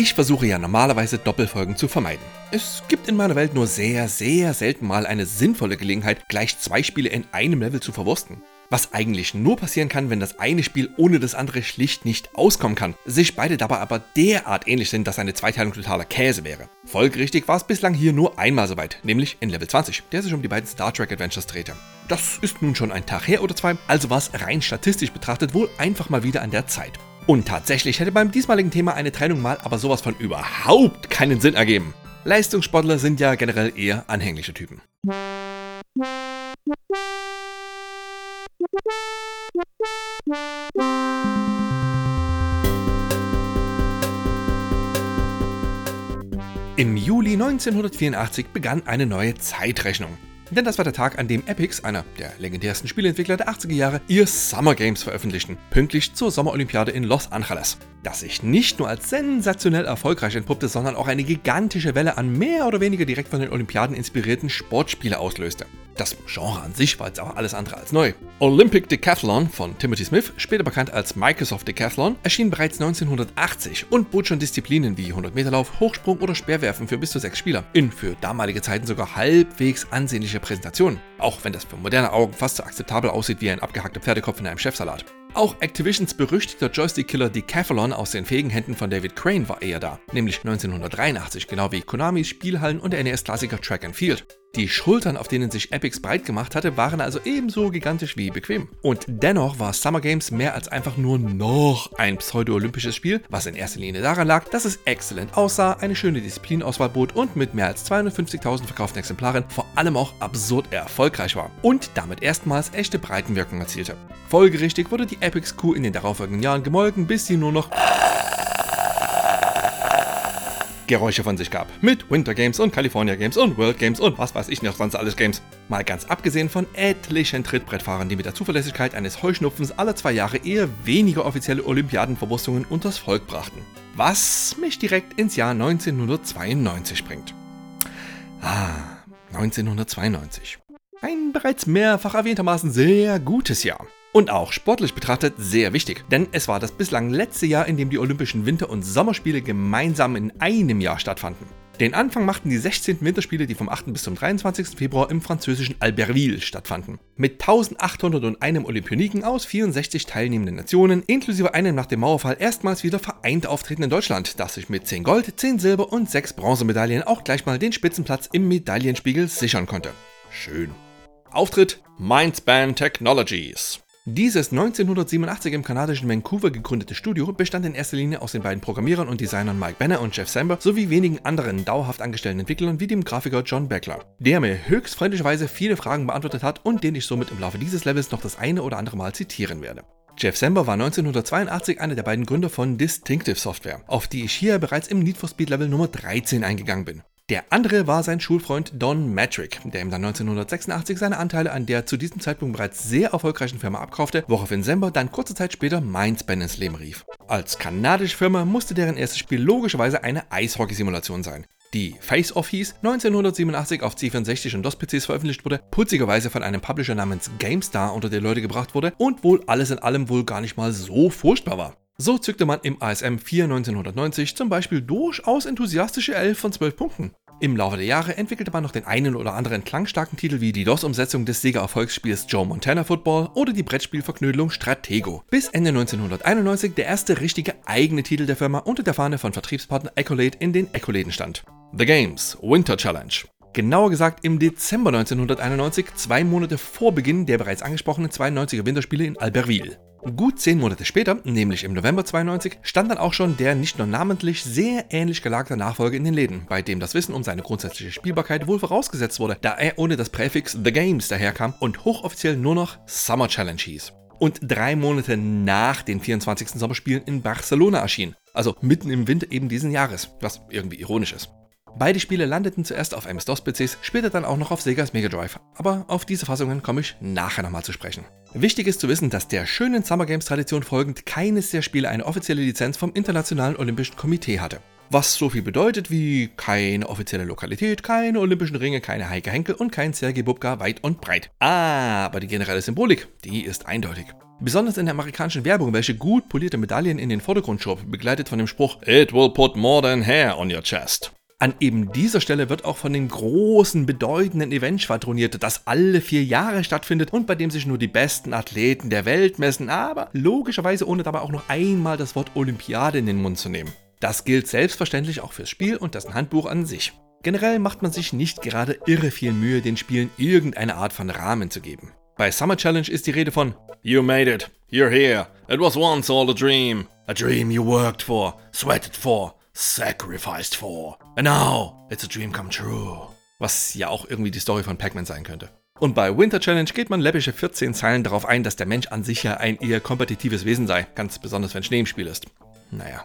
Ich versuche ja normalerweise Doppelfolgen zu vermeiden. Es gibt in meiner Welt nur sehr, sehr selten mal eine sinnvolle Gelegenheit, gleich zwei Spiele in einem Level zu verwursten. Was eigentlich nur passieren kann, wenn das eine Spiel ohne das andere schlicht nicht auskommen kann, sich beide dabei aber derart ähnlich sind, dass eine Zweiteilung totaler Käse wäre. Folgerichtig war es bislang hier nur einmal so weit, nämlich in Level 20, der sich um die beiden Star Trek Adventures drehte. Das ist nun schon ein Tag her oder zwei, also war es rein statistisch betrachtet wohl einfach mal wieder an der Zeit. Und tatsächlich hätte beim diesmaligen Thema eine Trennung mal aber sowas von überhaupt keinen Sinn ergeben. Leistungssportler sind ja generell eher anhängliche Typen. Im Juli 1984 begann eine neue Zeitrechnung. Denn das war der Tag, an dem Epix, einer der legendärsten Spieleentwickler der 80er Jahre, ihr Summer Games veröffentlichten, pünktlich zur Sommerolympiade in Los Angeles. Das sich nicht nur als sensationell erfolgreich entpuppte, sondern auch eine gigantische Welle an mehr oder weniger direkt von den Olympiaden inspirierten Sportspiele auslöste. Das Genre an sich war jetzt auch alles andere als neu. Olympic Decathlon von Timothy Smith, später bekannt als Microsoft Decathlon, erschien bereits 1980 und bot schon Disziplinen wie 100-Meter-Lauf, Hochsprung oder Speerwerfen für bis zu sechs Spieler in für damalige Zeiten sogar halbwegs ansehnliche Präsentationen. Auch wenn das für moderne Augen fast so akzeptabel aussieht wie ein abgehackter Pferdekopf in einem Chefsalat. Auch Activisions berüchtigter Joystick-Killer Decathlon aus den fähigen Händen von David Crane war eher da, nämlich 1983, genau wie Konamis Spielhallen und der NES-Klassiker Track and Field. Die Schultern, auf denen sich Epix breit gemacht hatte, waren also ebenso gigantisch wie bequem. Und dennoch war Summer Games mehr als einfach nur noch ein pseudo-olympisches Spiel, was in erster Linie daran lag, dass es exzellent aussah, eine schöne Disziplinauswahl bot und mit mehr als 250.000 verkauften Exemplaren vor allem auch absurd erfolgreich war und damit erstmals echte Breitenwirkung erzielte. Folgerichtig wurde die Epix Kuh in den darauffolgenden Jahren gemolken, bis sie nur noch Geräusche von sich gab. Mit Winter Games und California Games und World Games und was weiß ich noch sonst alles Games. Mal ganz abgesehen von etlichen Trittbrettfahrern, die mit der Zuverlässigkeit eines Heuschnupfens alle zwei Jahre eher weniger offizielle Olympiadenverwurstungen unters Volk brachten. Was mich direkt ins Jahr 1992 bringt. Ah, 1992. Ein bereits mehrfach erwähntermaßen sehr gutes Jahr. Und auch sportlich betrachtet sehr wichtig, denn es war das bislang letzte Jahr, in dem die Olympischen Winter- und Sommerspiele gemeinsam in einem Jahr stattfanden. Den Anfang machten die 16. Winterspiele, die vom 8. bis zum 23. Februar im französischen Albertville stattfanden. Mit 1801 Olympioniken aus 64 teilnehmenden Nationen, inklusive einem nach dem Mauerfall erstmals wieder vereint auftretenden Deutschland, das sich mit 10 Gold, 10 Silber und 6 Bronzemedaillen auch gleich mal den Spitzenplatz im Medaillenspiegel sichern konnte. Schön. Auftritt Mindspan Technologies. Dieses 1987 im kanadischen Vancouver gegründete Studio bestand in erster Linie aus den beiden Programmierern und Designern Mike Banner und Jeff Samber sowie wenigen anderen dauerhaft angestellten Entwicklern wie dem Grafiker John Beckler, der mir höchst freundlicherweise viele Fragen beantwortet hat und den ich somit im Laufe dieses Levels noch das eine oder andere Mal zitieren werde. Jeff Samber war 1982 einer der beiden Gründer von Distinctive Software, auf die ich hier bereits im Need for Speed Level Nummer 13 eingegangen bin. Der andere war sein Schulfreund Don Matrick, der ihm dann 1986 seine Anteile an der zu diesem Zeitpunkt bereits sehr erfolgreichen Firma abkaufte, woraufhin Sember dann kurze Zeit später Mindspan ins Leben rief. Als kanadische Firma musste deren erstes Spiel logischerweise eine Eishockey-Simulation sein. Die Face Off hieß, 1987 auf C64 und DOS-PCs veröffentlicht wurde, putzigerweise von einem Publisher namens GameStar unter die Leute gebracht wurde und wohl alles in allem wohl gar nicht mal so furchtbar war. So zückte man im ASM 4 1990 zum Beispiel durchaus enthusiastische 11 von 12 Punkten. Im Laufe der Jahre entwickelte man noch den einen oder anderen klangstarken Titel wie die DOS-Umsetzung des Sega-Erfolgsspiels Joe Montana Football oder die Brettspielverknödelung Stratego, bis Ende 1991 der erste richtige eigene Titel der Firma unter der Fahne von Vertriebspartner Accolade in den Accoläden stand. The Games Winter Challenge. Genauer gesagt im Dezember 1991, zwei Monate vor Beginn der bereits angesprochenen 92er Winterspiele in Albertville. Gut zehn Monate später, nämlich im November 92, stand dann auch schon der nicht nur namentlich sehr ähnlich gelagerte Nachfolger in den Läden, bei dem das Wissen um seine grundsätzliche Spielbarkeit wohl vorausgesetzt wurde, da er ohne das Präfix The Games daherkam und hochoffiziell nur noch Summer Challenge hieß. Und drei Monate nach den 24. Sommerspielen in Barcelona erschien, also mitten im Winter eben diesen Jahres, was irgendwie ironisch ist. Beide Spiele landeten zuerst auf MS-DOS-PCs, später dann auch noch auf Segas Mega Drive, aber auf diese Fassungen komme ich nachher nochmal zu sprechen. Wichtig ist zu wissen, dass der schönen Summer Games Tradition folgend keines der Spiele eine offizielle Lizenz vom Internationalen Olympischen Komitee hatte. Was so viel bedeutet wie keine offizielle Lokalität, keine olympischen Ringe, keine Heike Henkel und kein Sergei Bubka weit und breit. Aber die generelle Symbolik, die ist eindeutig. Besonders in der amerikanischen Werbung, welche gut polierte Medaillen in den Vordergrund schob, begleitet von dem Spruch It will put more than hair on your chest. An eben dieser Stelle wird auch von dem großen, bedeutenden Event schwadroniert, das alle vier Jahre stattfindet und bei dem sich nur die besten Athleten der Welt messen, aber logischerweise ohne dabei auch noch einmal das Wort Olympiade in den Mund zu nehmen. Das gilt selbstverständlich auch fürs Spiel und dessen Handbuch an sich. Generell macht man sich nicht gerade irre viel Mühe, den Spielen irgendeine Art von Rahmen zu geben. Bei Summer Challenge ist die Rede von You made it, you're here, it was once all a dream. A dream you worked for, sweated for, sacrificed for. And now it's a dream come true. Was ja auch irgendwie die Story von Pac-Man sein könnte. Und bei Winter Challenge geht man läppische 14 Zeilen darauf ein, dass der Mensch an sich ja ein eher kompetitives Wesen sei, ganz besonders wenn Schnee im Spiel ist. Naja,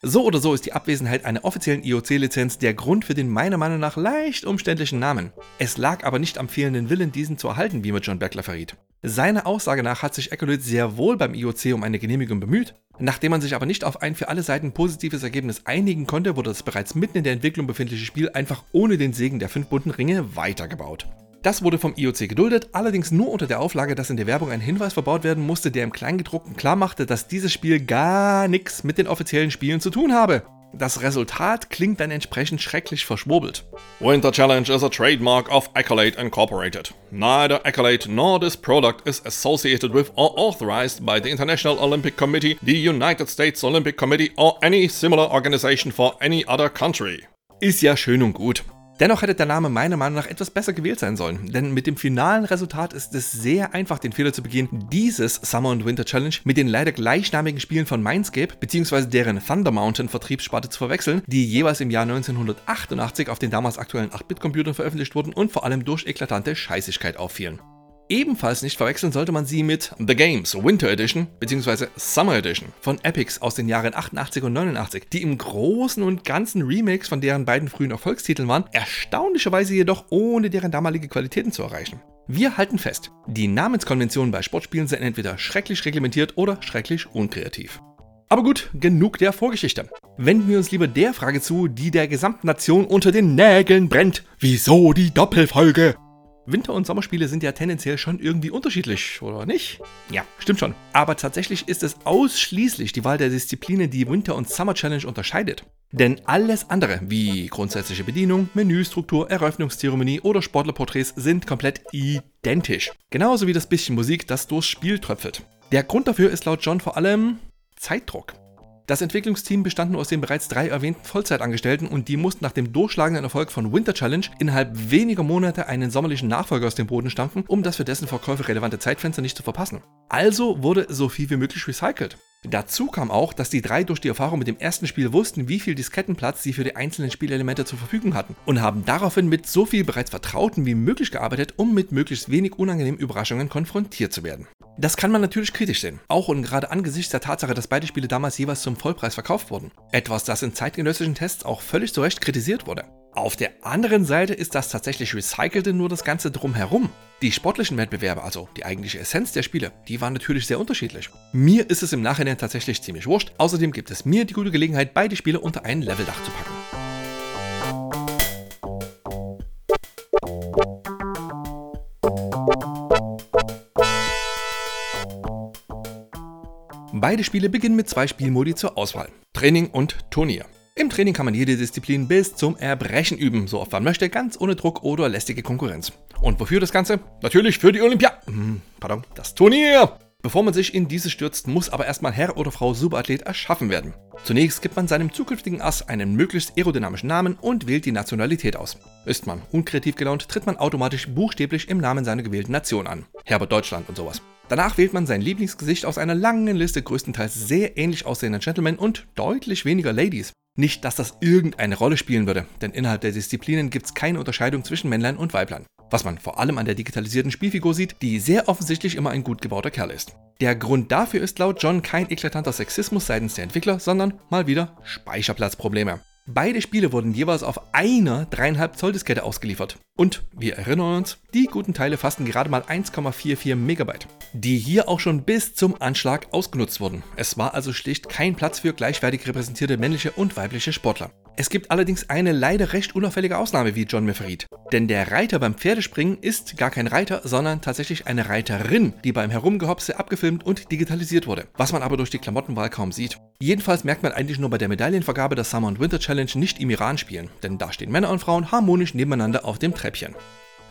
so oder so ist die Abwesenheit einer offiziellen IOC-Lizenz der Grund für den meiner Meinung nach leicht umständlichen Namen. Es lag aber nicht am fehlenden Willen, diesen zu erhalten, wie mir John Beckler verriet. Seiner Aussage nach hat sich Echolith sehr wohl beim IOC um eine Genehmigung bemüht. Nachdem man sich aber nicht auf ein für alle Seiten positives Ergebnis einigen konnte, wurde das bereits mitten in der Entwicklung befindliche Spiel einfach ohne den Segen der fünf bunten Ringe weitergebaut. Das wurde vom IOC geduldet, allerdings nur unter der Auflage, dass in der Werbung ein Hinweis verbaut werden musste, der im Kleingedruckten klarmachte, dass dieses Spiel gar nichts mit den offiziellen Spielen zu tun habe. Das Resultat klingt dann entsprechend schrecklich verschwurbelt. Winter Challenge is a trademark of Accolade Incorporated. Neither Accolade nor this product is associated with or authorized by the International Olympic Committee, the United States Olympic Committee or any similar organization for any other country. Ist ja schön und gut. Dennoch hätte der Name meiner Meinung nach etwas besser gewählt sein sollen, denn mit dem finalen Resultat ist es sehr einfach, den Fehler zu begehen, dieses Summer und Winter Challenge mit den leider gleichnamigen Spielen von Mindscape bzw. deren Thunder Mountain Vertriebssparte zu verwechseln, die jeweils im Jahr 1988 auf den damals aktuellen 8-Bit-Computern veröffentlicht wurden und vor allem durch eklatante Scheißigkeit auffielen. Ebenfalls nicht verwechseln sollte man sie mit The Games Winter Edition bzw. Summer Edition von Epics aus den Jahren 88 und 89, die im Großen und Ganzen Remakes von deren beiden frühen Erfolgstiteln waren, erstaunlicherweise jedoch ohne deren damalige Qualitäten zu erreichen. Wir halten fest, die Namenskonventionen bei Sportspielen sind entweder schrecklich reglementiert oder schrecklich unkreativ. Aber gut, genug der Vorgeschichte. Wenden wir uns lieber der Frage zu, die der gesamten Nation unter den Nägeln brennt. Wieso die Doppelfolge? Winter- und Sommerspiele sind ja tendenziell schon irgendwie unterschiedlich, oder nicht? Ja, stimmt schon. Aber tatsächlich ist es ausschließlich die Wahl der Disziplinen, die Winter- und Summer Challenge unterscheidet. Denn alles andere, wie grundsätzliche Bedienung, Menüstruktur, Eröffnungszeremonie oder Sportlerporträts, sind komplett identisch. Genauso wie das bisschen Musik, das durchs Spiel tröpfelt. Der Grund dafür ist laut John vor allem Zeitdruck. Das Entwicklungsteam bestand nur aus den bereits drei erwähnten Vollzeitangestellten und die mussten nach dem durchschlagenden Erfolg von Winter Challenge innerhalb weniger Monate einen sommerlichen Nachfolger aus dem Boden stampfen, um das für dessen Verkäufe relevante Zeitfenster nicht zu verpassen. Also wurde so viel wie möglich recycelt. Dazu kam auch, dass die drei durch die Erfahrung mit dem ersten Spiel wussten, wie viel Diskettenplatz sie für die einzelnen Spielelemente zur Verfügung hatten und haben daraufhin mit so viel bereits Vertrauten wie möglich gearbeitet, um mit möglichst wenig unangenehmen Überraschungen konfrontiert zu werden. Das kann man natürlich kritisch sehen, auch und gerade angesichts der Tatsache, dass beide Spiele damals jeweils zum Vollpreis verkauft wurden. Etwas, das in zeitgenössischen Tests auch völlig zu Recht kritisiert wurde. Auf der anderen Seite ist das tatsächlich Recycelte nur das Ganze drumherum. Die sportlichen Wettbewerbe, also die eigentliche Essenz der Spiele, die waren natürlich sehr unterschiedlich. Mir ist es im Nachhinein tatsächlich ziemlich wurscht, außerdem gibt es mir die gute Gelegenheit, beide Spiele unter ein Leveldach zu packen. Beide Spiele beginnen mit zwei Spielmodi zur Auswahl: Training und Turnier. Im Training kann man jede Disziplin bis zum Erbrechen üben, so oft man möchte, ganz ohne Druck oder lästige Konkurrenz. Und wofür das Ganze? Natürlich für die Olympia. Hm, pardon, das Turnier. Bevor man sich in dieses stürzt, muss aber erstmal Herr oder Frau Superathlet erschaffen werden. Zunächst gibt man seinem zukünftigen Ass einen möglichst aerodynamischen Namen und wählt die Nationalität aus. Ist man unkreativ gelaunt, tritt man automatisch buchstäblich im Namen seiner gewählten Nation an. Herbert Deutschland und sowas. Danach wählt man sein Lieblingsgesicht aus einer langen Liste größtenteils sehr ähnlich aussehender Gentlemen und deutlich weniger Ladies. Nicht, dass das irgendeine Rolle spielen würde, denn innerhalb der Disziplinen gibt es keine Unterscheidung zwischen Männlein und Weiblein. Was man vor allem an der digitalisierten Spielfigur sieht, die sehr offensichtlich immer ein gut gebauter Kerl ist. Der Grund dafür ist laut John kein eklatanter Sexismus seitens der Entwickler, sondern mal wieder Speicherplatzprobleme. Beide Spiele wurden jeweils auf einer 3,5 Zoll Diskette ausgeliefert. Und wir erinnern uns, die guten Teile fassten gerade mal 1,44 Megabyte, die hier auch schon bis zum Anschlag ausgenutzt wurden. Es war also schlicht kein Platz für gleichwertig repräsentierte männliche und weibliche Sportler. Es gibt allerdings eine leider recht unauffällige Ausnahme, wie John mir verriet. Denn der Reiter beim Pferdespringen ist gar kein Reiter, sondern tatsächlich eine Reiterin, die beim Herumgehopse abgefilmt und digitalisiert wurde. Was man aber durch die Klamottenwahl kaum sieht. Jedenfalls merkt man eigentlich nur bei der Medaillenvergabe, dass Summer und Winter Challenge nicht im Iran spielen, denn da stehen Männer und Frauen harmonisch nebeneinander auf dem Treppchen.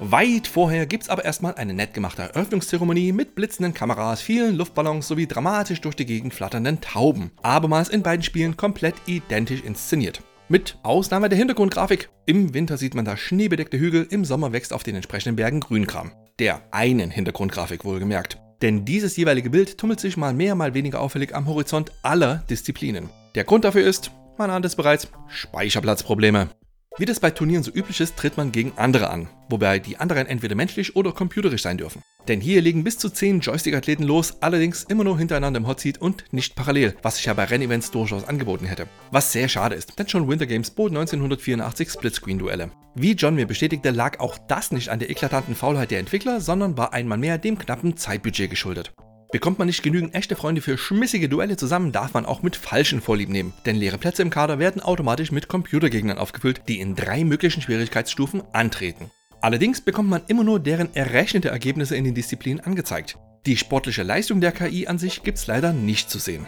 Weit vorher gibt's aber erstmal eine nett gemachte Eröffnungszeremonie mit blitzenden Kameras, vielen Luftballons sowie dramatisch durch die Gegend flatternden Tauben. Abermals in beiden Spielen komplett identisch inszeniert. Mit Ausnahme der Hintergrundgrafik. Im Winter sieht man da schneebedeckte Hügel, im Sommer wächst auf den entsprechenden Bergen Grünkram. Der einen Hintergrundgrafik wohlgemerkt. Denn dieses jeweilige Bild tummelt sich mal mehr, mal weniger auffällig am Horizont aller Disziplinen. Der Grund dafür ist, man ahnt es bereits, Speicherplatzprobleme. Wie das bei Turnieren so üblich ist, tritt man gegen andere an, wobei die anderen entweder menschlich oder computerisch sein dürfen. Denn hier legen bis zu 10 Joystick-Athleten los, allerdings immer nur hintereinander im Hotseat und nicht parallel, was sich ja bei Rennevents durchaus angeboten hätte. Was sehr schade ist, denn schon Winter Games bot 1984 Splitscreen-Duelle. Wie John mir bestätigte, lag auch das nicht an der eklatanten Faulheit der Entwickler, sondern war einmal mehr dem knappen Zeitbudget geschuldet. Bekommt man nicht genügend echte Freunde für schmissige Duelle zusammen, darf man auch mit falschen Vorlieb nehmen, denn leere Plätze im Kader werden automatisch mit Computergegnern aufgefüllt, die in drei möglichen Schwierigkeitsstufen antreten. Allerdings bekommt man immer nur deren errechnete Ergebnisse in den Disziplinen angezeigt. Die sportliche Leistung der KI an sich gibt's leider nicht zu sehen.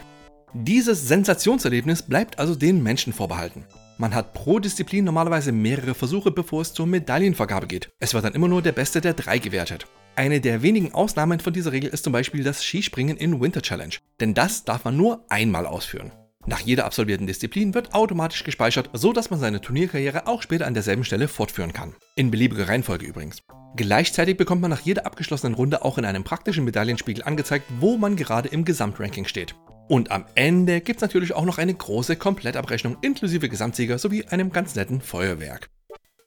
Dieses Sensationserlebnis bleibt also den Menschen vorbehalten. Man hat pro Disziplin normalerweise mehrere Versuche, bevor es zur Medaillenvergabe geht. Es wird dann immer nur der Beste der drei gewertet. Eine der wenigen Ausnahmen von dieser Regel ist zum Beispiel das Skispringen in Winter Challenge, denn das darf man nur einmal ausführen. Nach jeder absolvierten Disziplin wird automatisch gespeichert, so dass man seine Turnierkarriere auch später an derselben Stelle fortführen kann. In beliebiger Reihenfolge übrigens. Gleichzeitig bekommt man nach jeder abgeschlossenen Runde auch in einem praktischen Medaillenspiegel angezeigt, wo man gerade im Gesamtranking steht. Und am Ende gibt es natürlich auch noch eine große Komplettabrechnung inklusive Gesamtsieger sowie einem ganz netten Feuerwerk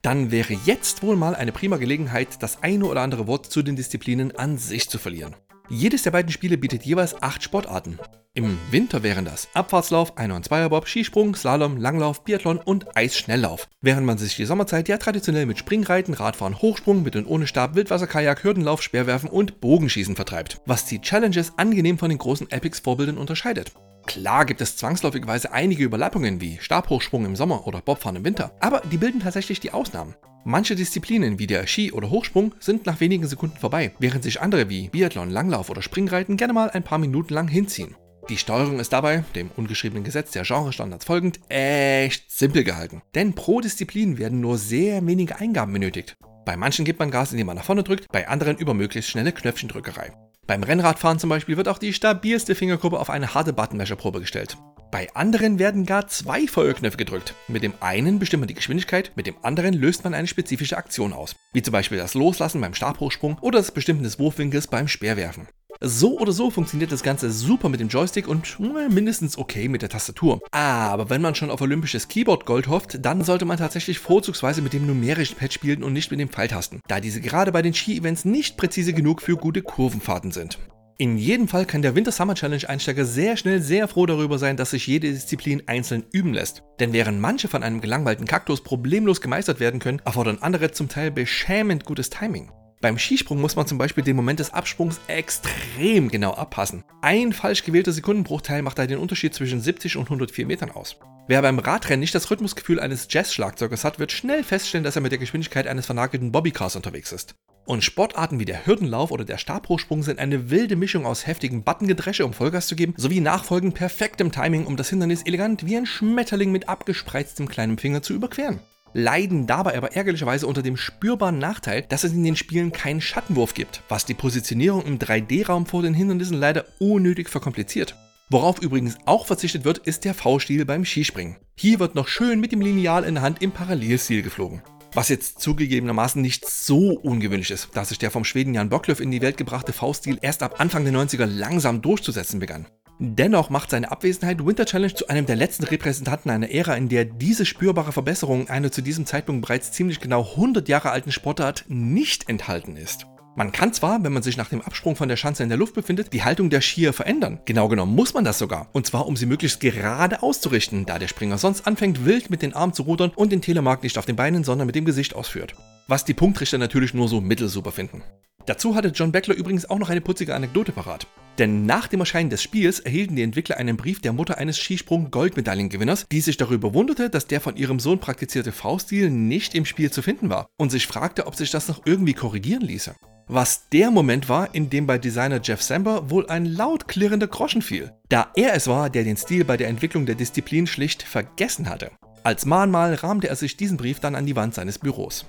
dann wäre jetzt wohl mal eine prima Gelegenheit, das eine oder andere Wort zu den Disziplinen an sich zu verlieren. Jedes der beiden Spiele bietet jeweils acht Sportarten. Im Winter wären das Abfahrtslauf, Einer- und Zweierbob, Skisprung, Slalom, Langlauf, Biathlon und Eisschnelllauf. Während man sich die Sommerzeit ja traditionell mit Springreiten, Radfahren, Hochsprung, mit und ohne Stab, Wildwasserkajak, Hürdenlauf, Speerwerfen und Bogenschießen vertreibt. Was die Challenges angenehm von den großen Epics-Vorbildern unterscheidet. Klar gibt es zwangsläufigerweise einige Überlappungen wie Stabhochsprung im Sommer oder Bobfahren im Winter, aber die bilden tatsächlich die Ausnahmen. Manche Disziplinen wie der Ski oder Hochsprung sind nach wenigen Sekunden vorbei, während sich andere wie Biathlon, Langlauf oder Springreiten gerne mal ein paar Minuten lang hinziehen. Die Steuerung ist dabei, dem ungeschriebenen Gesetz der Genrestandards folgend, echt simpel gehalten. Denn pro Disziplin werden nur sehr wenige Eingaben benötigt. Bei manchen gibt man Gas, indem man nach vorne drückt, bei anderen über möglichst schnelle Knöpfchendrückerei. Beim Rennradfahren zum Beispiel wird auch die stabilste Fingerkuppe auf eine harte Buttonmesherprobe gestellt. Bei anderen werden gar zwei Feuerknöpfe gedrückt. Mit dem einen bestimmt man die Geschwindigkeit, mit dem anderen löst man eine spezifische Aktion aus. Wie zum Beispiel das Loslassen beim Stabhochsprung oder das Bestimmen des Wurfwinkels beim Speerwerfen. So oder so funktioniert das Ganze super mit dem Joystick und mindestens okay mit der Tastatur. Aber wenn man schon auf olympisches Keyboard Gold hofft, dann sollte man tatsächlich vorzugsweise mit dem numerischen Pad spielen und nicht mit dem Pfeiltasten, da diese gerade bei den Ski-Events nicht präzise genug für gute Kurvenfahrten sind. In jedem Fall kann der Winter Summer Challenge Einsteiger sehr schnell sehr froh darüber sein, dass sich jede Disziplin einzeln üben lässt. Denn während manche von einem gelangweilten Kaktus problemlos gemeistert werden können, erfordern andere zum Teil beschämend gutes Timing. Beim Skisprung muss man zum Beispiel den Moment des Absprungs extrem genau abpassen. Ein falsch gewählter Sekundenbruchteil macht da den Unterschied zwischen 70 und 104 Metern aus. Wer beim Radrennen nicht das Rhythmusgefühl eines Jazz-Schlagzeugers hat, wird schnell feststellen, dass er mit der Geschwindigkeit eines vernagelten Bobbycars unterwegs ist. Und Sportarten wie der Hürdenlauf oder der Stabhochsprung sind eine wilde Mischung aus heftigem Buttongedresche, um Vollgas zu geben, sowie nachfolgend perfektem Timing, um das Hindernis elegant wie ein Schmetterling mit abgespreiztem kleinen Finger zu überqueren leiden dabei aber ärgerlicherweise unter dem spürbaren Nachteil, dass es in den Spielen keinen Schattenwurf gibt, was die Positionierung im 3D-Raum vor den Hindernissen leider unnötig verkompliziert. Worauf übrigens auch verzichtet wird, ist der V-Stil beim Skispringen. Hier wird noch schön mit dem Lineal in der Hand im Parallelstil geflogen. Was jetzt zugegebenermaßen nicht so ungewöhnlich ist, da sich der vom Schweden Jan Bocklöff in die Welt gebrachte V-Stil erst ab Anfang der 90er langsam durchzusetzen begann. Dennoch macht seine Abwesenheit Winter Challenge zu einem der letzten Repräsentanten einer Ära, in der diese spürbare Verbesserung einer zu diesem Zeitpunkt bereits ziemlich genau 100 Jahre alten Sportart nicht enthalten ist. Man kann zwar, wenn man sich nach dem Absprung von der Schanze in der Luft befindet, die Haltung der Skier verändern. Genau genommen muss man das sogar. Und zwar, um sie möglichst gerade auszurichten, da der Springer sonst anfängt, wild mit den Armen zu rudern und den Telemark nicht auf den Beinen, sondern mit dem Gesicht ausführt. Was die Punktrichter natürlich nur so mittelsuper finden. Dazu hatte John Beckler übrigens auch noch eine putzige Anekdote parat. Denn nach dem Erscheinen des Spiels erhielten die Entwickler einen Brief der Mutter eines Skisprung-Goldmedaillengewinners, die sich darüber wunderte, dass der von ihrem Sohn praktizierte V-Stil nicht im Spiel zu finden war und sich fragte, ob sich das noch irgendwie korrigieren ließe. Was der Moment war, in dem bei Designer Jeff Samber wohl ein laut klirrender Groschen fiel, da er es war, der den Stil bei der Entwicklung der Disziplin schlicht vergessen hatte. Als Mahnmal rahmte er sich diesen Brief dann an die Wand seines Büros.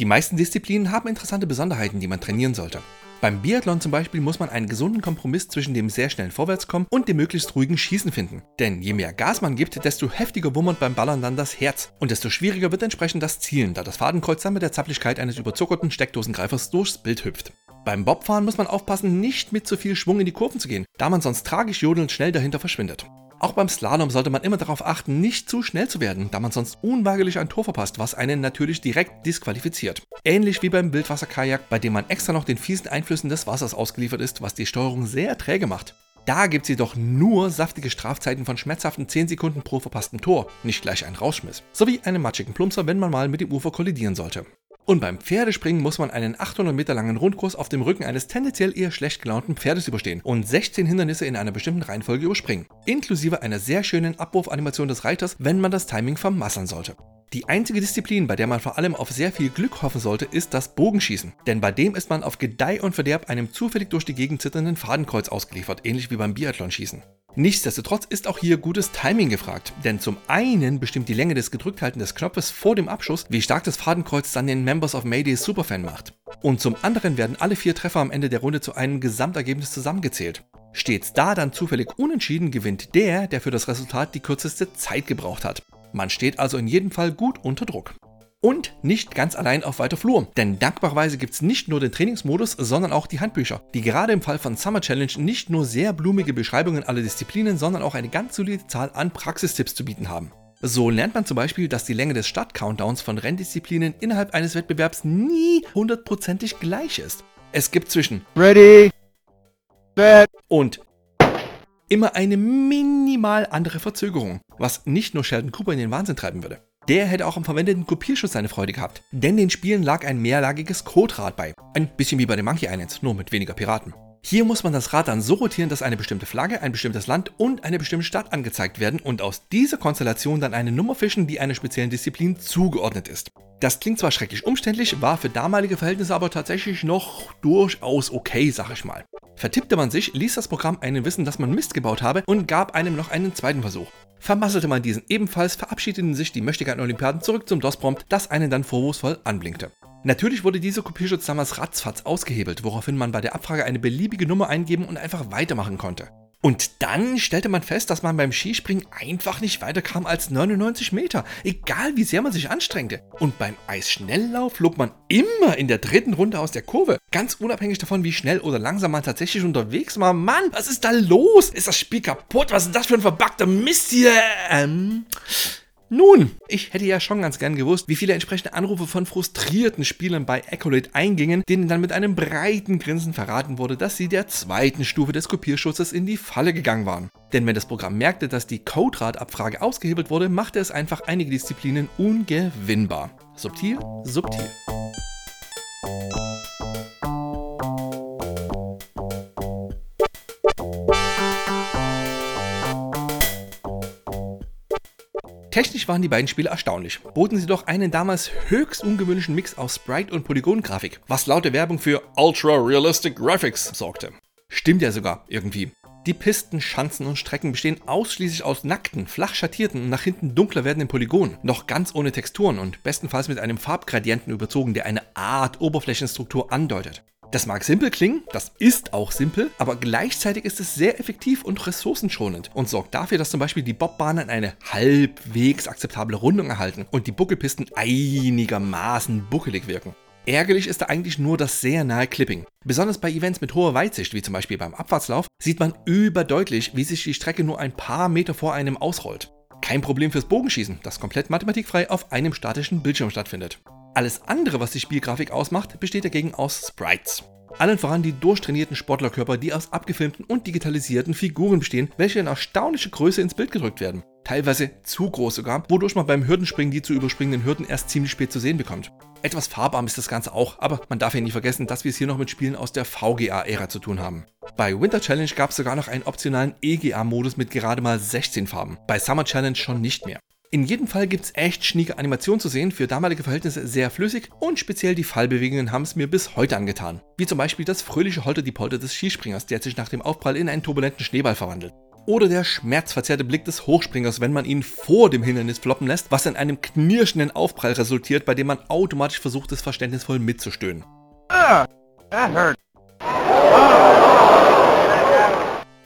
Die meisten Disziplinen haben interessante Besonderheiten, die man trainieren sollte. Beim Biathlon zum Beispiel muss man einen gesunden Kompromiss zwischen dem sehr schnellen Vorwärtskommen und dem möglichst ruhigen Schießen finden. Denn je mehr Gas man gibt, desto heftiger wummert beim Ballern dann das Herz und desto schwieriger wird entsprechend das Zielen, da das Fadenkreuz dann mit der Zapflichkeit eines überzuckerten Steckdosengreifers durchs Bild hüpft. Beim Bobfahren muss man aufpassen, nicht mit zu viel Schwung in die Kurven zu gehen, da man sonst tragisch jodelnd schnell dahinter verschwindet. Auch beim Slalom sollte man immer darauf achten, nicht zu schnell zu werden, da man sonst unweigerlich ein Tor verpasst, was einen natürlich direkt disqualifiziert. Ähnlich wie beim Wildwasserkajak, bei dem man extra noch den fiesen Einflüssen des Wassers ausgeliefert ist, was die Steuerung sehr träge macht. Da gibt es jedoch nur saftige Strafzeiten von schmerzhaften 10 Sekunden pro verpassten Tor, nicht gleich ein Rauschmiss, sowie einen matschigen Plumpser, wenn man mal mit dem Ufer kollidieren sollte. Und beim Pferdespringen muss man einen 800 Meter langen Rundkurs auf dem Rücken eines tendenziell eher schlecht gelaunten Pferdes überstehen und 16 Hindernisse in einer bestimmten Reihenfolge überspringen, inklusive einer sehr schönen Abwurfanimation des Reiters, wenn man das Timing vermassern sollte. Die einzige Disziplin, bei der man vor allem auf sehr viel Glück hoffen sollte, ist das Bogenschießen. Denn bei dem ist man auf Gedeih und Verderb einem zufällig durch die Gegend zitternden Fadenkreuz ausgeliefert, ähnlich wie beim Biathlonschießen. Nichtsdestotrotz ist auch hier gutes Timing gefragt, denn zum einen bestimmt die Länge des Gedrückthalten des Knopfes vor dem Abschuss, wie stark das Fadenkreuz dann den Members of Maydays Superfan macht. Und zum anderen werden alle vier Treffer am Ende der Runde zu einem Gesamtergebnis zusammengezählt. Steht's da dann zufällig unentschieden, gewinnt der, der für das Resultat die kürzeste Zeit gebraucht hat. Man steht also in jedem Fall gut unter Druck. Und nicht ganz allein auf weiter Flur, denn dankbarerweise gibt es nicht nur den Trainingsmodus, sondern auch die Handbücher, die gerade im Fall von Summer Challenge nicht nur sehr blumige Beschreibungen aller Disziplinen, sondern auch eine ganz solide Zahl an Praxistipps zu bieten haben. So lernt man zum Beispiel, dass die Länge des Start-Countdowns von Renndisziplinen innerhalb eines Wettbewerbs nie hundertprozentig gleich ist. Es gibt zwischen Ready, Set und immer eine minimal andere Verzögerung, was nicht nur Sheldon Cooper in den Wahnsinn treiben würde. Der hätte auch am verwendeten Kopierschutz seine Freude gehabt, denn den Spielen lag ein mehrlagiges Coderad bei. Ein bisschen wie bei den Monkey Islands, nur mit weniger Piraten. Hier muss man das Rad dann so rotieren, dass eine bestimmte Flagge, ein bestimmtes Land und eine bestimmte Stadt angezeigt werden und aus dieser Konstellation dann eine Nummer fischen, die einer speziellen Disziplin zugeordnet ist. Das klingt zwar schrecklich umständlich, war für damalige Verhältnisse aber tatsächlich noch durchaus okay, sag ich mal. Vertippte man sich, ließ das Programm einen wissen, dass man Mist gebaut habe und gab einem noch einen zweiten Versuch. Vermasselte man diesen ebenfalls, verabschiedeten sich die Möchtegern-Olympiaden zurück zum DOS-Prompt, das einen dann vorwurfsvoll anblinkte. Natürlich wurde dieser Kopierschutz damals ratzfatz ausgehebelt, woraufhin man bei der Abfrage eine beliebige Nummer eingeben und einfach weitermachen konnte. Und dann stellte man fest, dass man beim Skispringen einfach nicht weiterkam als 99 Meter, egal wie sehr man sich anstrengte. Und beim Eisschnelllauf flog man immer in der dritten Runde aus der Kurve, ganz unabhängig davon, wie schnell oder langsam man tatsächlich unterwegs war. Mann, was ist da los? Ist das Spiel kaputt? Was ist das für ein verbackter Mist hier? Ähm, nun, ich hätte ja schon ganz gern gewusst, wie viele entsprechende Anrufe von frustrierten Spielern bei Accolade eingingen, denen dann mit einem breiten Grinsen verraten wurde, dass sie der zweiten Stufe des Kopierschutzes in die Falle gegangen waren. Denn wenn das Programm merkte, dass die Coderad-Abfrage ausgehebelt wurde, machte es einfach einige Disziplinen ungewinnbar. Subtil, subtil. Technisch waren die beiden Spiele erstaunlich, boten sie doch einen damals höchst ungewöhnlichen Mix aus Sprite und Polygongrafik, was laut der Werbung für Ultra Realistic Graphics sorgte. Stimmt ja sogar, irgendwie. Die Pisten, Schanzen und Strecken bestehen ausschließlich aus nackten, flach schattierten und nach hinten dunkler werdenden Polygonen, noch ganz ohne Texturen und bestenfalls mit einem Farbgradienten überzogen, der eine Art Oberflächenstruktur andeutet. Das mag simpel klingen, das ist auch simpel, aber gleichzeitig ist es sehr effektiv und ressourcenschonend und sorgt dafür, dass zum Beispiel die Bobbahnen eine halbwegs akzeptable Rundung erhalten und die Buckelpisten einigermaßen buckelig wirken. Ärgerlich ist da eigentlich nur das sehr nahe Clipping. Besonders bei Events mit hoher Weitsicht, wie zum Beispiel beim Abfahrtslauf, sieht man überdeutlich, wie sich die Strecke nur ein paar Meter vor einem ausrollt. Kein Problem fürs Bogenschießen, das komplett mathematikfrei auf einem statischen Bildschirm stattfindet. Alles andere, was die Spielgrafik ausmacht, besteht dagegen aus Sprites. Allen voran die durchtrainierten Sportlerkörper, die aus abgefilmten und digitalisierten Figuren bestehen, welche in erstaunliche Größe ins Bild gedrückt werden. Teilweise zu groß sogar, wodurch man beim Hürdenspringen die zu überspringenden Hürden erst ziemlich spät zu sehen bekommt. Etwas farbarm ist das Ganze auch, aber man darf ja nie vergessen, dass wir es hier noch mit Spielen aus der VGA-Ära zu tun haben. Bei Winter Challenge gab es sogar noch einen optionalen EGA-Modus mit gerade mal 16 Farben, bei Summer Challenge schon nicht mehr. In jedem Fall gibt es echt schnieke Animationen zu sehen, für damalige Verhältnisse sehr flüssig und speziell die Fallbewegungen haben es mir bis heute angetan. Wie zum Beispiel das fröhliche Holter die Polter des Skispringers, der sich nach dem Aufprall in einen turbulenten Schneeball verwandelt. Oder der schmerzverzerrte Blick des Hochspringers, wenn man ihn vor dem Hindernis floppen lässt, was in einem knirschenden Aufprall resultiert, bei dem man automatisch versucht, es verständnisvoll mitzustöhnen. Ah,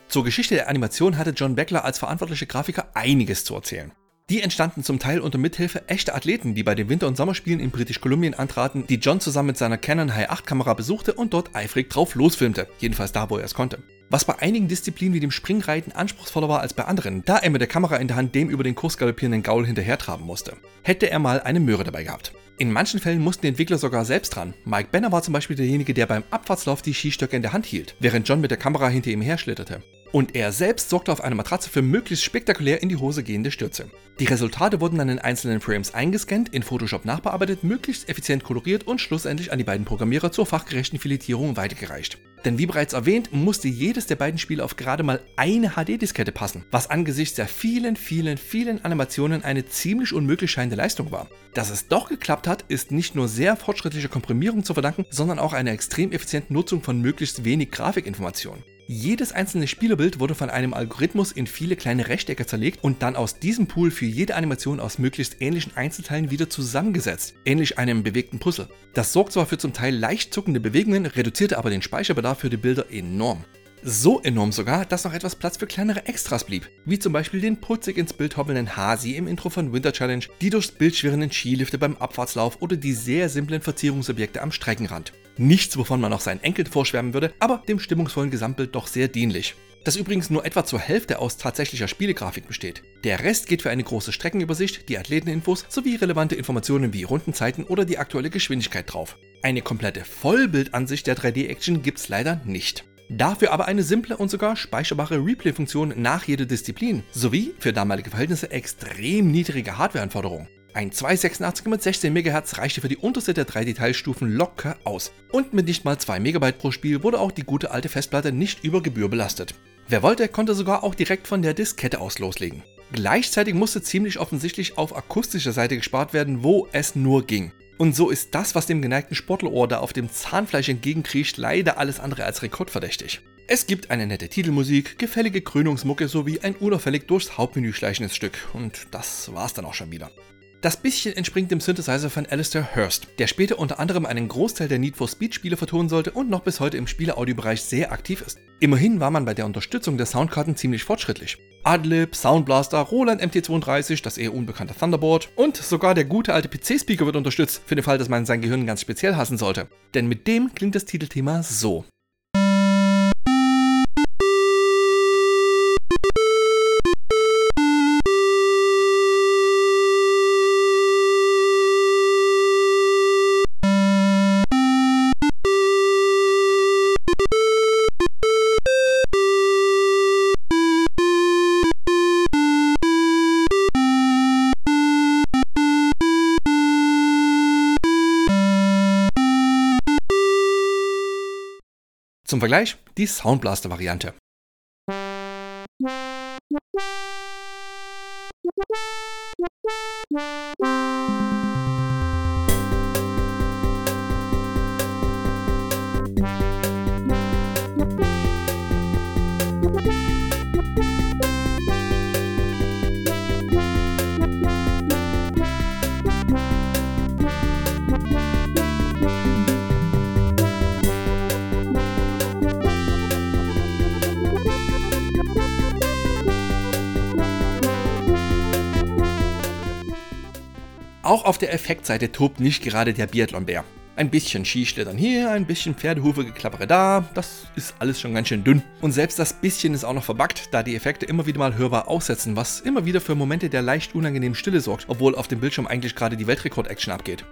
Zur Geschichte der Animation hatte John Beckler als verantwortlicher Grafiker einiges zu erzählen. Die entstanden zum Teil unter Mithilfe echter Athleten, die bei den Winter- und Sommerspielen in Britisch-Kolumbien antraten, die John zusammen mit seiner Canon High 8 Kamera besuchte und dort eifrig drauf losfilmte, jedenfalls da, wo er es konnte. Was bei einigen Disziplinen wie dem Springreiten anspruchsvoller war als bei anderen, da er mit der Kamera in der Hand dem über den Kurs galoppierenden Gaul hinterhertraben musste. Hätte er mal eine Möhre dabei gehabt. In manchen Fällen mussten die Entwickler sogar selbst dran. Mike Benner war zum Beispiel derjenige, der beim Abfahrtslauf die Skistöcke in der Hand hielt, während John mit der Kamera hinter ihm herschlitterte und er selbst sorgte auf einer Matratze für möglichst spektakulär in die Hose gehende Stürze. Die Resultate wurden dann in einzelnen Frames eingescannt, in Photoshop nachbearbeitet, möglichst effizient koloriert und schlussendlich an die beiden Programmierer zur fachgerechten Filetierung weitergereicht. Denn wie bereits erwähnt, musste jedes der beiden Spiele auf gerade mal eine HD-Diskette passen, was angesichts der vielen, vielen, vielen Animationen eine ziemlich unmöglich scheinende Leistung war. Dass es doch geklappt hat, ist nicht nur sehr fortschrittlicher Komprimierung zu verdanken, sondern auch einer extrem effizienten Nutzung von möglichst wenig Grafikinformationen. Jedes einzelne Spielerbild wurde von einem Algorithmus in viele kleine Rechtecke zerlegt und dann aus diesem Pool für jede Animation aus möglichst ähnlichen Einzelteilen wieder zusammengesetzt, ähnlich einem bewegten Puzzle. Das sorgt zwar für zum Teil leicht zuckende Bewegungen, reduzierte aber den Speicherbedarf für die Bilder enorm. So enorm sogar, dass noch etwas Platz für kleinere Extras blieb, wie zum Beispiel den putzig ins Bild hoppelnden Hasi im Intro von Winter Challenge, die durchs Bild schwirrenden Skilifte beim Abfahrtslauf oder die sehr simplen Verzierungsobjekte am Streckenrand. Nichts, wovon man noch seinen Enkel vorschwärmen würde, aber dem stimmungsvollen Gesamtbild doch sehr dienlich. Das übrigens nur etwa zur Hälfte aus tatsächlicher Spielegrafik besteht. Der Rest geht für eine große Streckenübersicht, die Athleteninfos sowie relevante Informationen wie Rundenzeiten oder die aktuelle Geschwindigkeit drauf. Eine komplette Vollbildansicht der 3D-Action gibt's leider nicht. Dafür aber eine simple und sogar speicherbare Replay-Funktion nach jeder Disziplin, sowie für damalige Verhältnisse extrem niedrige Hardwareanforderungen. Ein 286 mit 16 MHz reichte für die unterste der drei Detailstufen locker aus. Und mit nicht mal 2 MB pro Spiel wurde auch die gute alte Festplatte nicht über Gebühr belastet. Wer wollte, konnte sogar auch direkt von der Diskette aus loslegen. Gleichzeitig musste ziemlich offensichtlich auf akustischer Seite gespart werden, wo es nur ging. Und so ist das, was dem geneigten Sportlerohr da auf dem Zahnfleisch entgegenkriecht, leider alles andere als rekordverdächtig. Es gibt eine nette Titelmusik, gefällige Krönungsmucke sowie ein unauffällig durchs Hauptmenü schleichendes Stück. Und das war's dann auch schon wieder. Das bisschen entspringt dem Synthesizer von Alistair Hurst, der später unter anderem einen Großteil der Need for Speed Spiele vertonen sollte und noch bis heute im Spieleaudiobereich sehr aktiv ist. Immerhin war man bei der Unterstützung der Soundkarten ziemlich fortschrittlich. Adlib, Soundblaster, Roland MT32, das eher unbekannte Thunderboard und sogar der gute alte PC-Speaker wird unterstützt, für den Fall, dass man sein Gehirn ganz speziell hassen sollte. Denn mit dem klingt das Titelthema so. Vergleich die Soundblaster-Variante. Auf der Effektseite tobt nicht gerade der Biathlon-Bär. Ein bisschen Skischlittern hier, ein bisschen Pferdehufe-Geklappere da, das ist alles schon ganz schön dünn. Und selbst das bisschen ist auch noch verbuggt, da die Effekte immer wieder mal hörbar aussetzen, was immer wieder für Momente der leicht unangenehmen Stille sorgt, obwohl auf dem Bildschirm eigentlich gerade die Weltrekord-Action abgeht.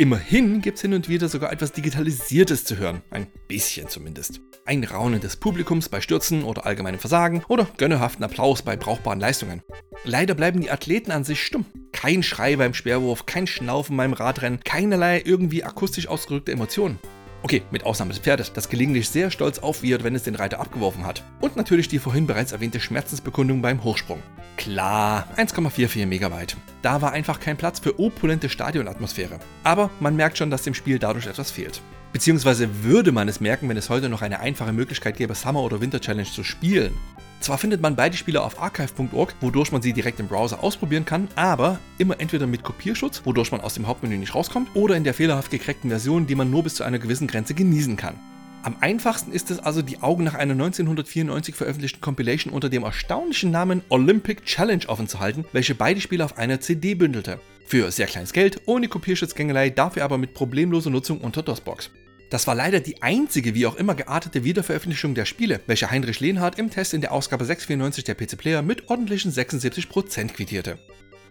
Immerhin gibt es hin und wieder sogar etwas Digitalisiertes zu hören. Ein bisschen zumindest. Ein Raunen des Publikums bei Stürzen oder allgemeinem Versagen oder gönnerhaften Applaus bei brauchbaren Leistungen. Leider bleiben die Athleten an sich stumm. Kein Schrei beim Speerwurf, kein Schnaufen beim Radrennen, keinerlei irgendwie akustisch ausgedrückte Emotionen. Okay, mit Ausnahme des Pferdes, das gelegentlich sehr stolz aufwiehert, wenn es den Reiter abgeworfen hat. Und natürlich die vorhin bereits erwähnte Schmerzensbekundung beim Hochsprung. Klar, 1,44 Megabyte. Da war einfach kein Platz für opulente Stadionatmosphäre. Aber man merkt schon, dass dem Spiel dadurch etwas fehlt. Beziehungsweise würde man es merken, wenn es heute noch eine einfache Möglichkeit gäbe, Summer oder Winter Challenge zu spielen. Zwar findet man beide Spiele auf archive.org, wodurch man sie direkt im Browser ausprobieren kann, aber immer entweder mit Kopierschutz, wodurch man aus dem Hauptmenü nicht rauskommt, oder in der fehlerhaft gecrackten Version, die man nur bis zu einer gewissen Grenze genießen kann. Am einfachsten ist es also, die Augen nach einer 1994 veröffentlichten Compilation unter dem erstaunlichen Namen Olympic Challenge offen zu halten, welche beide Spiele auf einer CD bündelte. Für sehr kleines Geld, ohne Kopierschutzgängelei, dafür aber mit problemloser Nutzung unter DOSBox. Das war leider die einzige wie auch immer geartete Wiederveröffentlichung der Spiele, welche Heinrich Lehnhardt im Test in der Ausgabe 694 der PC Player mit ordentlichen 76% quittierte.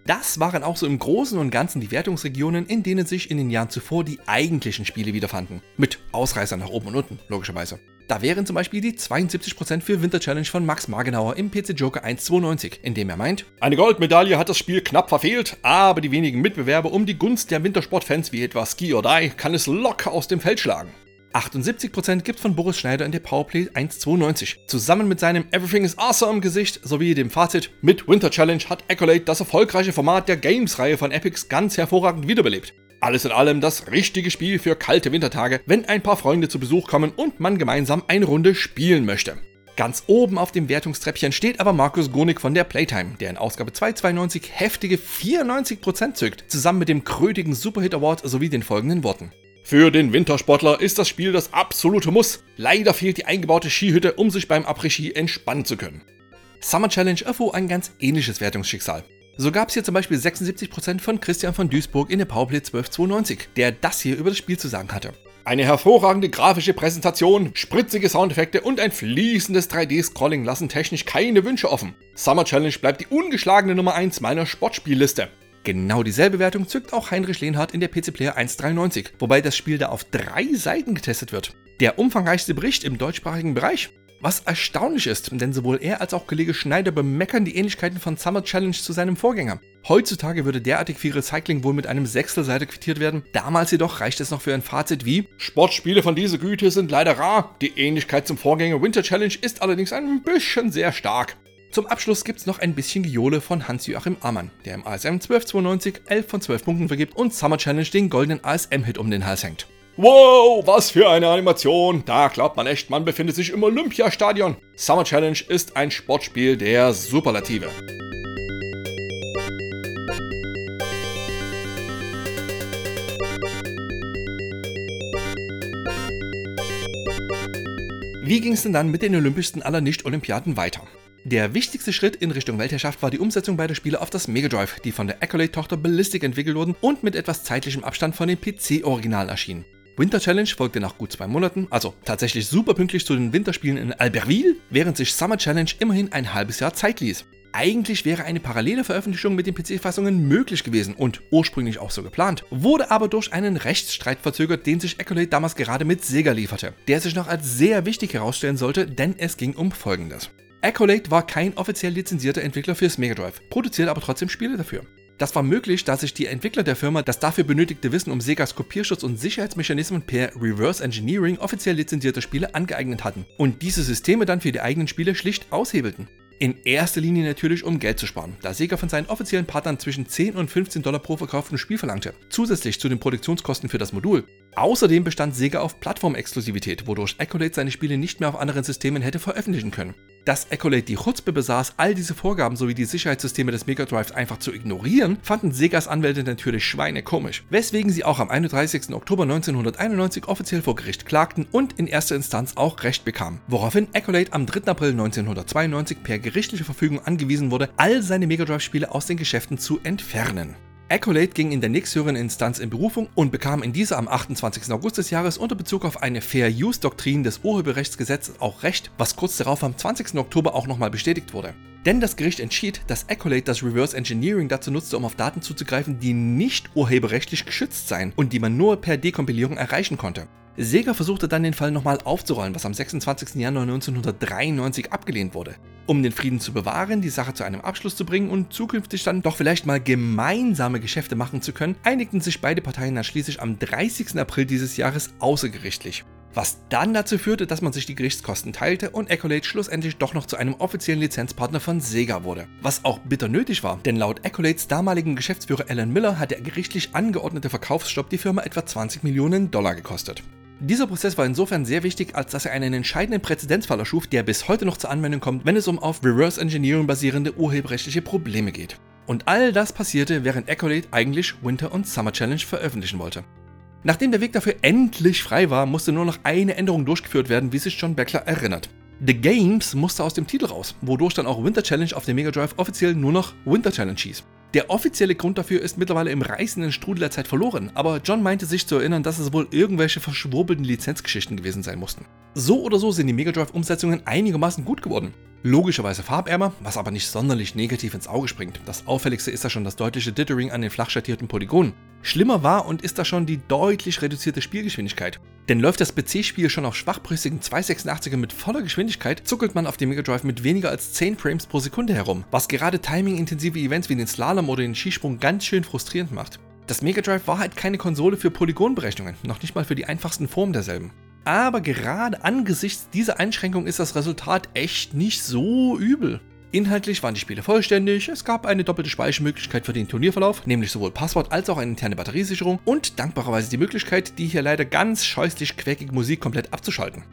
Das waren auch so im Großen und Ganzen die Wertungsregionen, in denen sich in den Jahren zuvor die eigentlichen Spiele wiederfanden. Mit Ausreißern nach oben und unten, logischerweise. Da wären zum Beispiel die 72% für Winter Challenge von Max Margenauer im PC Joker 192, in dem er meint, eine Goldmedaille hat das Spiel knapp verfehlt, aber die wenigen Mitbewerber um die Gunst der Wintersportfans wie etwa Ski or Die kann es locker aus dem Feld schlagen. 78% gibt von Boris Schneider in der Powerplay 192, zusammen mit seinem Everything is Awesome Gesicht sowie dem Fazit, mit Winter Challenge hat Accolade das erfolgreiche Format der Games-Reihe von Epics ganz hervorragend wiederbelebt. Alles in allem das richtige Spiel für kalte Wintertage, wenn ein paar Freunde zu Besuch kommen und man gemeinsam eine Runde spielen möchte. Ganz oben auf dem Wertungstreppchen steht aber Markus Gonig von der Playtime, der in Ausgabe 292 heftige 94% zückt, zusammen mit dem krötigen Superhit Award sowie den folgenden Worten. Für den Wintersportler ist das Spiel das absolute Muss. Leider fehlt die eingebaute Skihütte, um sich beim Après-Ski entspannen zu können. Summer Challenge erfuhr ein ganz ähnliches Wertungsschicksal. So gab es hier zum Beispiel 76% von Christian von Duisburg in der Powerplay 1292, der das hier über das Spiel zu sagen hatte. Eine hervorragende grafische Präsentation, spritzige Soundeffekte und ein fließendes 3D-Scrolling lassen technisch keine Wünsche offen. Summer Challenge bleibt die ungeschlagene Nummer 1 meiner Sportspielliste. Genau dieselbe Wertung zückt auch Heinrich Lehnhardt in der PC Player 193, wobei das Spiel da auf drei Seiten getestet wird. Der umfangreichste Bericht im deutschsprachigen Bereich. Was erstaunlich ist, denn sowohl er als auch Kollege Schneider bemeckern die Ähnlichkeiten von Summer Challenge zu seinem Vorgänger. Heutzutage würde derartig viel Recycling wohl mit einem Sechstelseite quittiert werden. Damals jedoch reicht es noch für ein Fazit wie Sportspiele von dieser Güte sind leider rar. Die Ähnlichkeit zum Vorgänger Winter Challenge ist allerdings ein bisschen sehr stark. Zum Abschluss gibt es noch ein bisschen Giole von Hans-Joachim Ammann, der im ASM 1292 11 von 12 Punkten vergibt und Summer Challenge den goldenen ASM-Hit um den Hals hängt. Wow, was für eine Animation! Da glaubt man echt, man befindet sich im Olympiastadion. Summer Challenge ist ein Sportspiel der Superlative. Wie ging es denn dann mit den olympischsten aller Nicht-Olympiaden weiter? Der wichtigste Schritt in Richtung Weltherrschaft war die Umsetzung beider Spiele auf das Mega Drive, die von der Accolade-Tochter Ballistic entwickelt wurden und mit etwas zeitlichem Abstand von den PC-Originalen erschienen. Winter Challenge folgte nach gut zwei Monaten, also tatsächlich super pünktlich zu den Winterspielen in Albertville, während sich Summer Challenge immerhin ein halbes Jahr Zeit ließ. Eigentlich wäre eine parallele Veröffentlichung mit den PC-Fassungen möglich gewesen und ursprünglich auch so geplant, wurde aber durch einen Rechtsstreit verzögert, den sich Accolade damals gerade mit Sega lieferte, der sich noch als sehr wichtig herausstellen sollte, denn es ging um folgendes. Accolade war kein offiziell lizenzierter Entwickler fürs Mega Drive, produziert aber trotzdem Spiele dafür. Das war möglich, da sich die Entwickler der Firma das dafür benötigte Wissen um Segas Kopierschutz und Sicherheitsmechanismen per Reverse Engineering offiziell lizenzierter Spiele angeeignet hatten und diese Systeme dann für die eigenen Spiele schlicht aushebelten. In erster Linie natürlich, um Geld zu sparen, da Sega von seinen offiziellen Partnern zwischen 10 und 15 Dollar pro verkauftem Spiel verlangte, zusätzlich zu den Produktionskosten für das Modul. Außerdem bestand Sega auf Plattformexklusivität, wodurch Accolade seine Spiele nicht mehr auf anderen Systemen hätte veröffentlichen können. Dass Accolade die Chutzpe besaß, all diese Vorgaben sowie die Sicherheitssysteme des Mega Drives einfach zu ignorieren, fanden Segas Anwälte natürlich schweinekomisch, weswegen sie auch am 31. Oktober 1991 offiziell vor Gericht klagten und in erster Instanz auch Recht bekamen, woraufhin Accolade am 3. April 1992 per gerichtliche Verfügung angewiesen wurde, all seine Mega Drive-Spiele aus den Geschäften zu entfernen. Accolade ging in der nächsthöheren Instanz in Berufung und bekam in dieser am 28. August des Jahres unter Bezug auf eine Fair-Use-Doktrin des Urheberrechtsgesetzes auch Recht, was kurz darauf am 20. Oktober auch nochmal bestätigt wurde. Denn das Gericht entschied, dass Accolade das Reverse Engineering dazu nutzte, um auf Daten zuzugreifen, die nicht urheberrechtlich geschützt seien und die man nur per Dekompilierung erreichen konnte. Sega versuchte dann den Fall nochmal aufzurollen, was am 26. Januar 1993 abgelehnt wurde. Um den Frieden zu bewahren, die Sache zu einem Abschluss zu bringen und zukünftig dann doch vielleicht mal gemeinsame Geschäfte machen zu können, einigten sich beide Parteien dann schließlich am 30. April dieses Jahres außergerichtlich. Was dann dazu führte, dass man sich die Gerichtskosten teilte und Accolade schlussendlich doch noch zu einem offiziellen Lizenzpartner von Sega wurde. Was auch bitter nötig war, denn laut Accolades damaligen Geschäftsführer Alan Miller hat der gerichtlich angeordnete Verkaufsstopp die Firma etwa 20 Millionen Dollar gekostet. Dieser Prozess war insofern sehr wichtig, als dass er einen entscheidenden Präzedenzfall erschuf, der bis heute noch zur Anwendung kommt, wenn es um auf Reverse Engineering basierende urheberrechtliche Probleme geht. Und all das passierte, während Accolade eigentlich Winter und Summer Challenge veröffentlichen wollte. Nachdem der Weg dafür endlich frei war, musste nur noch eine Änderung durchgeführt werden, wie sich John Beckler erinnert. The Games musste aus dem Titel raus, wodurch dann auch Winter Challenge auf dem Mega Drive offiziell nur noch Winter Challenge hieß. Der offizielle Grund dafür ist mittlerweile im reißenden Strudel der Zeit verloren, aber John meinte sich zu erinnern, dass es wohl irgendwelche verschwurbelten Lizenzgeschichten gewesen sein mussten. So oder so sind die Mega Drive-Umsetzungen einigermaßen gut geworden. Logischerweise farbärmer, was aber nicht sonderlich negativ ins Auge springt. Das auffälligste ist da schon das deutliche Dithering an den flach schattierten Polygonen. Schlimmer war und ist da schon die deutlich reduzierte Spielgeschwindigkeit. Denn läuft das PC-Spiel schon auf schwachbrüstigen 286er mit voller Geschwindigkeit, zuckelt man auf dem Mega Drive mit weniger als 10 Frames pro Sekunde herum, was gerade timing-intensive Events wie den Slalom oder den Skisprung ganz schön frustrierend macht. Das Mega Drive war halt keine Konsole für Polygonberechnungen, noch nicht mal für die einfachsten Formen derselben. Aber gerade angesichts dieser Einschränkung ist das Resultat echt nicht so übel. Inhaltlich waren die Spiele vollständig, es gab eine doppelte Speichermöglichkeit für den Turnierverlauf, nämlich sowohl Passwort als auch eine interne Batteriesicherung und dankbarerweise die Möglichkeit, die hier leider ganz scheußlich quäkige Musik komplett abzuschalten.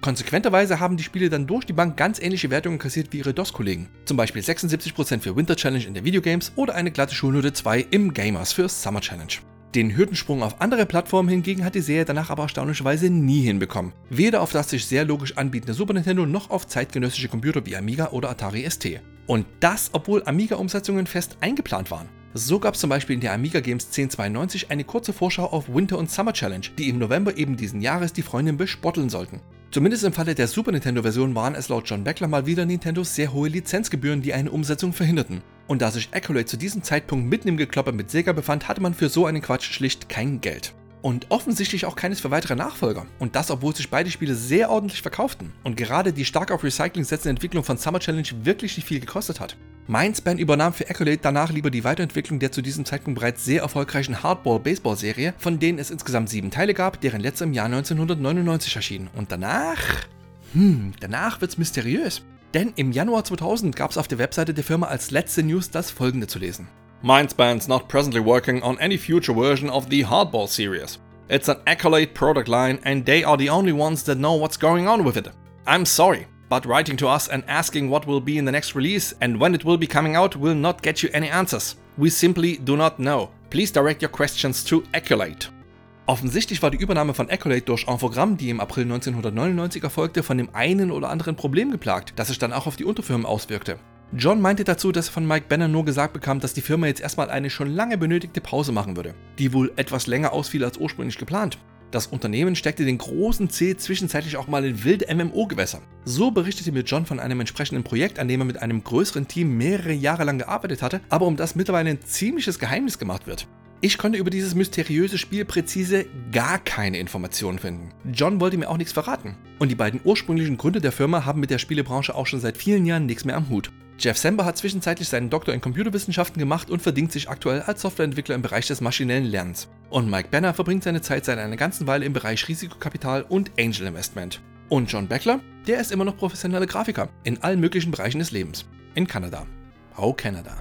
Konsequenterweise haben die Spiele dann durch die Bank ganz ähnliche Wertungen kassiert wie ihre DOS-Kollegen. Zum Beispiel 76% für Winter Challenge in der Videogames oder eine glatte Schulnote 2 im Gamers für Summer Challenge. Den Hürdensprung auf andere Plattformen hingegen hat die Serie danach aber erstaunlicherweise nie hinbekommen. Weder auf das sich sehr logisch anbietende Super Nintendo noch auf zeitgenössische Computer wie Amiga oder Atari ST. Und das, obwohl Amiga-Umsetzungen fest eingeplant waren. So gab es zum Beispiel in der Amiga Games 1092 eine kurze Vorschau auf Winter und Summer Challenge, die im November eben diesen Jahres die Freundin bespotteln sollten. Zumindest im Falle der Super Nintendo-Version waren es laut John Beckler mal wieder Nintendos sehr hohe Lizenzgebühren, die eine Umsetzung verhinderten. Und da sich Accolade zu diesem Zeitpunkt mitten im Geklopper mit Sega befand, hatte man für so einen Quatsch schlicht kein Geld. Und offensichtlich auch keines für weitere Nachfolger. Und das, obwohl sich beide Spiele sehr ordentlich verkauften. Und gerade die stark auf Recycling setzende Entwicklung von Summer Challenge wirklich nicht viel gekostet hat. Mindspan übernahm für Accolade danach lieber die Weiterentwicklung der zu diesem Zeitpunkt bereits sehr erfolgreichen Hardball-Baseball-Serie, von denen es insgesamt sieben Teile gab, deren letzter im Jahr 1999 erschien. Und danach. Hm, danach wird's mysteriös. Denn im Januar 2000 gab es auf der Webseite der Firma als letzte News das folgende zu lesen. Mindspan's not presently working on any future version of the Hardball series. It's an Accolade product line and they are the only ones that know what's going on with it. I'm sorry, but writing to us and asking what will be in the next release and when it will be coming out will not get you any answers. We simply do not know. Please direct your questions to Accolade. Offensichtlich war die Übernahme von Accolade durch Infogramm, die im April 1999 erfolgte, von dem einen oder anderen Problem geplagt, das sich dann auch auf die Unterfirmen auswirkte. John meinte dazu, dass er von Mike Banner nur gesagt bekam, dass die Firma jetzt erstmal eine schon lange benötigte Pause machen würde, die wohl etwas länger ausfiel als ursprünglich geplant. Das Unternehmen steckte den großen C zwischenzeitlich auch mal in wilde MMO-Gewässer. So berichtete mir John von einem entsprechenden Projekt, an dem er mit einem größeren Team mehrere Jahre lang gearbeitet hatte, aber um das mittlerweile ein ziemliches Geheimnis gemacht wird. Ich konnte über dieses mysteriöse Spiel präzise gar keine Informationen finden. John wollte mir auch nichts verraten. Und die beiden ursprünglichen Gründe der Firma haben mit der Spielebranche auch schon seit vielen Jahren nichts mehr am Hut. Jeff Sember hat zwischenzeitlich seinen Doktor in Computerwissenschaften gemacht und verdient sich aktuell als Softwareentwickler im Bereich des maschinellen Lernens. Und Mike Banner verbringt seine Zeit seit einer ganzen Weile im Bereich Risikokapital und Angel Investment. Und John Beckler, der ist immer noch professioneller Grafiker in allen möglichen Bereichen des Lebens. In Kanada. Oh, Kanada.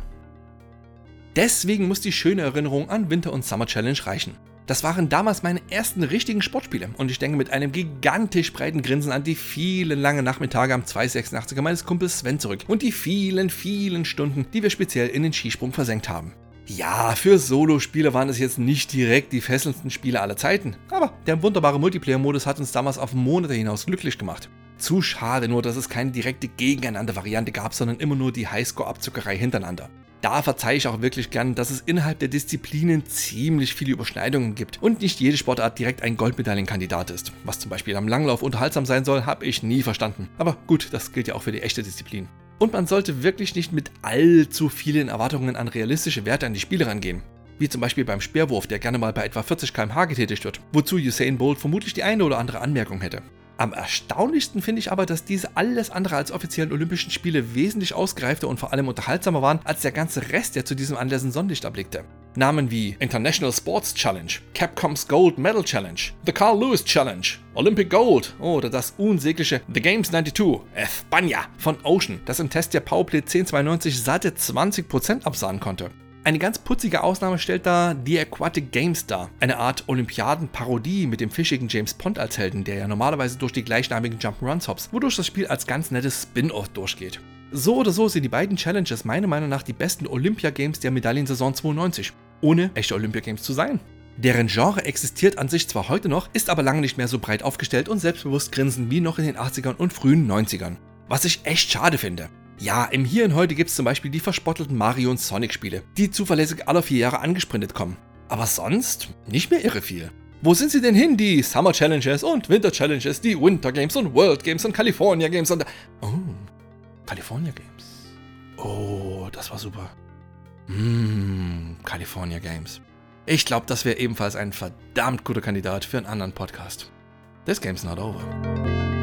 Deswegen muss die schöne Erinnerung an Winter und Summer Challenge reichen. Das waren damals meine ersten richtigen Sportspiele und ich denke mit einem gigantisch breiten Grinsen an die vielen langen Nachmittage am 286er meines Kumpels Sven zurück und die vielen, vielen Stunden, die wir speziell in den Skisprung versenkt haben. Ja, für Solo-Spiele waren es jetzt nicht direkt die fesselndsten Spiele aller Zeiten, aber der wunderbare Multiplayer-Modus hat uns damals auf Monate hinaus glücklich gemacht. Zu schade nur, dass es keine direkte Gegeneinander-Variante gab, sondern immer nur die Highscore-Abzuckerei hintereinander. Da verzeihe ich auch wirklich gern, dass es innerhalb der Disziplinen ziemlich viele Überschneidungen gibt und nicht jede Sportart direkt ein Goldmedaillenkandidat ist. Was zum Beispiel am Langlauf unterhaltsam sein soll, habe ich nie verstanden. Aber gut, das gilt ja auch für die echte Disziplin. Und man sollte wirklich nicht mit allzu vielen Erwartungen an realistische Werte an die Spiele rangehen. Wie zum Beispiel beim Speerwurf, der gerne mal bei etwa 40 km/h getätigt wird, wozu Usain Bolt vermutlich die eine oder andere Anmerkung hätte. Am erstaunlichsten finde ich aber, dass diese alles andere als offiziellen Olympischen Spiele wesentlich ausgereifter und vor allem unterhaltsamer waren als der ganze Rest, der zu diesem Anlass ein Sonnenlicht erblickte. Namen wie International Sports Challenge, Capcoms Gold Medal Challenge, The Carl Lewis Challenge, Olympic Gold oder das unsägliche The Games 92, España von Ocean, das im Test der Powerplay 1092 satte 20% absahen konnte. Eine ganz putzige Ausnahme stellt da The Aquatic Games dar, eine Art Olympiaden-Parodie mit dem fischigen James Pond als Helden, der ja normalerweise durch die gleichnamigen Jump'n'Runs hops, wodurch das Spiel als ganz nettes Spin-off durchgeht. So oder so sind die beiden Challenges meiner Meinung nach die besten Olympia-Games der Medaillensaison 92, ohne echte Olympia-Games zu sein. Deren Genre existiert an sich zwar heute noch, ist aber lange nicht mehr so breit aufgestellt und selbstbewusst grinsen wie noch in den 80ern und frühen 90ern. Was ich echt schade finde. Ja, im Hier und Heute gibt es zum Beispiel die verspottelten Mario und Sonic Spiele, die zuverlässig alle vier Jahre angesprintet kommen. Aber sonst nicht mehr irre viel. Wo sind sie denn hin, die Summer Challenges und Winter Challenges, die Winter Games und World Games und California Games und... Oh, California Games. Oh, das war super. Mmh, California Games. Ich glaube, das wäre ebenfalls ein verdammt guter Kandidat für einen anderen Podcast. This game's not over.